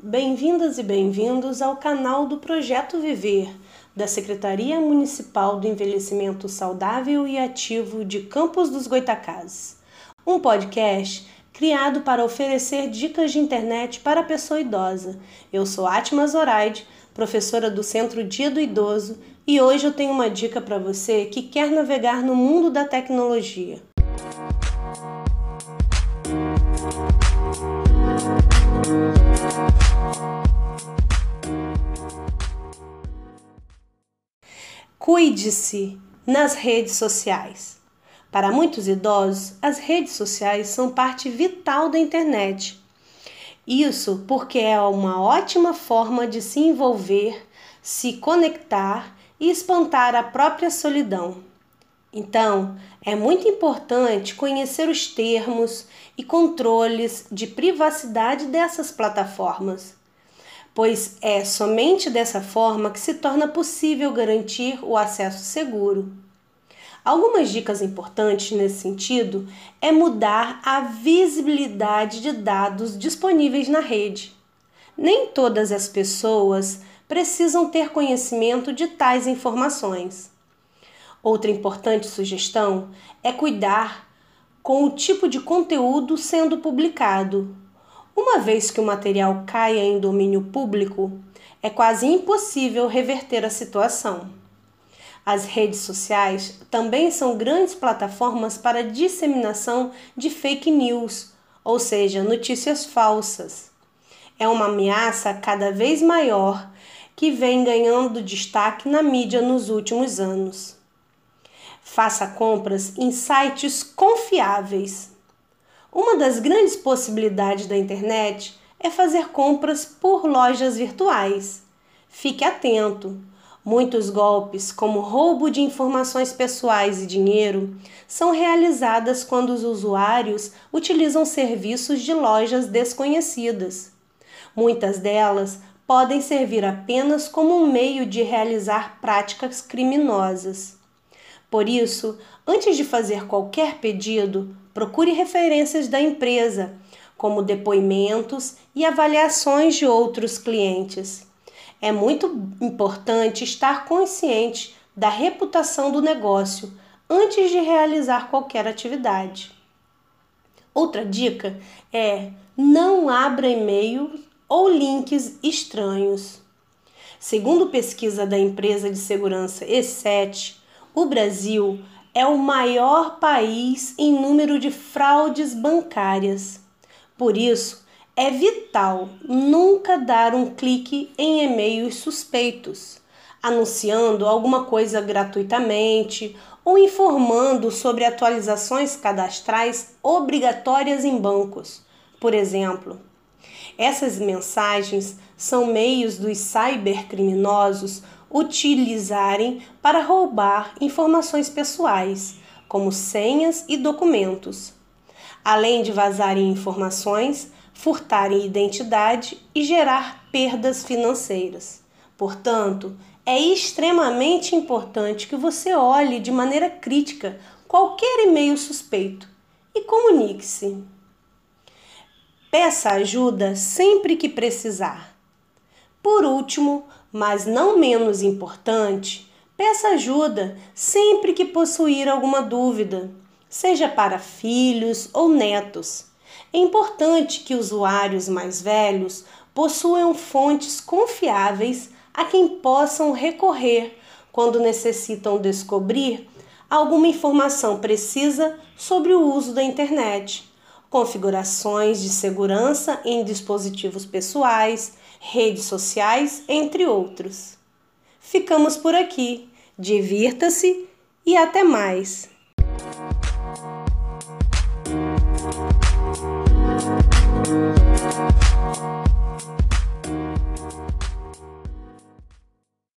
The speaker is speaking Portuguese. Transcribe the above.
Bem-vindas e bem-vindos ao canal do Projeto Viver, da Secretaria Municipal do Envelhecimento Saudável e Ativo de Campos dos Goitacazes. Um podcast criado para oferecer dicas de internet para a pessoa idosa. Eu sou Atma Zoraide, professora do Centro Dia do Idoso, e hoje eu tenho uma dica para você que quer navegar no mundo da tecnologia. Cuide-se nas redes sociais. Para muitos idosos, as redes sociais são parte vital da internet. Isso porque é uma ótima forma de se envolver, se conectar e espantar a própria solidão. Então, é muito importante conhecer os termos e controles de privacidade dessas plataformas, pois é somente dessa forma que se torna possível garantir o acesso seguro. Algumas dicas importantes nesse sentido é mudar a visibilidade de dados disponíveis na rede. Nem todas as pessoas precisam ter conhecimento de tais informações. Outra importante sugestão é cuidar com o tipo de conteúdo sendo publicado. Uma vez que o material caia em domínio público, é quase impossível reverter a situação. As redes sociais também são grandes plataformas para disseminação de fake news, ou seja, notícias falsas. É uma ameaça cada vez maior que vem ganhando destaque na mídia nos últimos anos. Faça compras em sites confiáveis. Uma das grandes possibilidades da internet é fazer compras por lojas virtuais. Fique atento. Muitos golpes, como roubo de informações pessoais e dinheiro, são realizadas quando os usuários utilizam serviços de lojas desconhecidas. Muitas delas podem servir apenas como um meio de realizar práticas criminosas. Por isso, antes de fazer qualquer pedido, procure referências da empresa, como depoimentos e avaliações de outros clientes. É muito importante estar consciente da reputação do negócio antes de realizar qualquer atividade. Outra dica é não abra e-mail ou links estranhos. Segundo pesquisa da empresa de segurança E7, o Brasil é o maior país em número de fraudes bancárias. Por isso, é vital nunca dar um clique em e-mails suspeitos, anunciando alguma coisa gratuitamente ou informando sobre atualizações cadastrais obrigatórias em bancos, por exemplo. Essas mensagens são meios dos cybercriminosos utilizarem para roubar informações pessoais, como senhas e documentos, além de vazarem informações, furtarem identidade e gerar perdas financeiras. Portanto, é extremamente importante que você olhe de maneira crítica qualquer e-mail suspeito e comunique-se. Peça ajuda sempre que precisar. Por último, mas não menos importante, peça ajuda sempre que possuir alguma dúvida, seja para filhos ou netos. É importante que usuários mais velhos possuam fontes confiáveis a quem possam recorrer quando necessitam descobrir alguma informação precisa sobre o uso da internet, configurações de segurança em dispositivos pessoais, redes sociais, entre outros. Ficamos por aqui. Divirta-se e até mais!